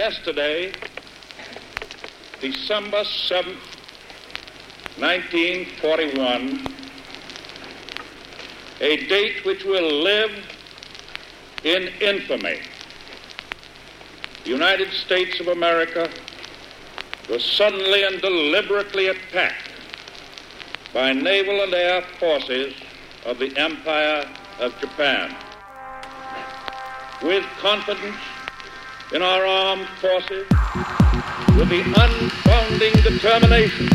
Yesterday, December 7th, 1941, a date which will live in infamy. The United States of America was suddenly and deliberately attacked by naval and air forces of the Empire of Japan. With confidence in our armed forces, with the unbounding determination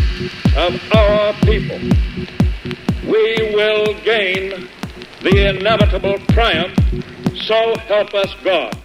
of our people, we will gain the inevitable triumph, so help us God.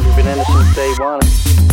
You've been innocent day one.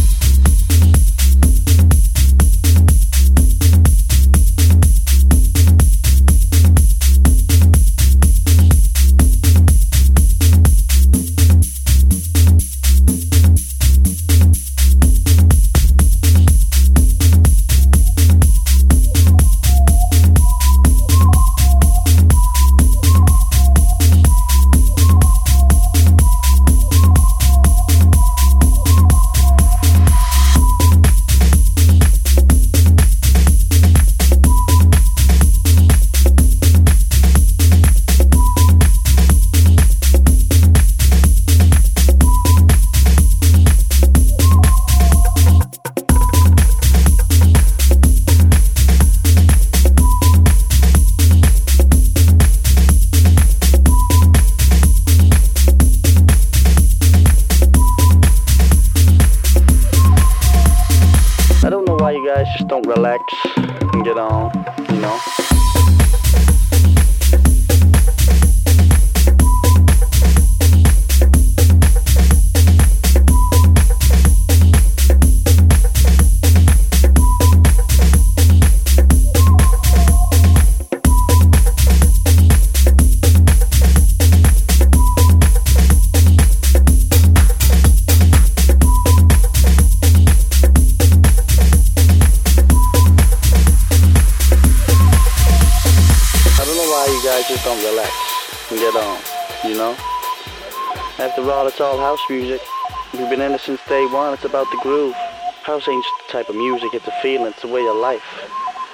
House ain't the type of music, it's a feeling, it's a way of life.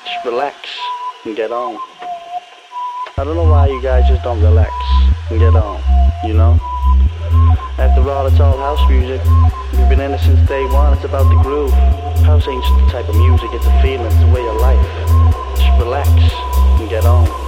Just relax and get on. I don't know why you guys just don't relax and get on, you know? After all, it's all house music. We've been in it since day one, it's about the groove. House ain't just the type of music, it's a feeling, it's a way of life. Just relax and get on.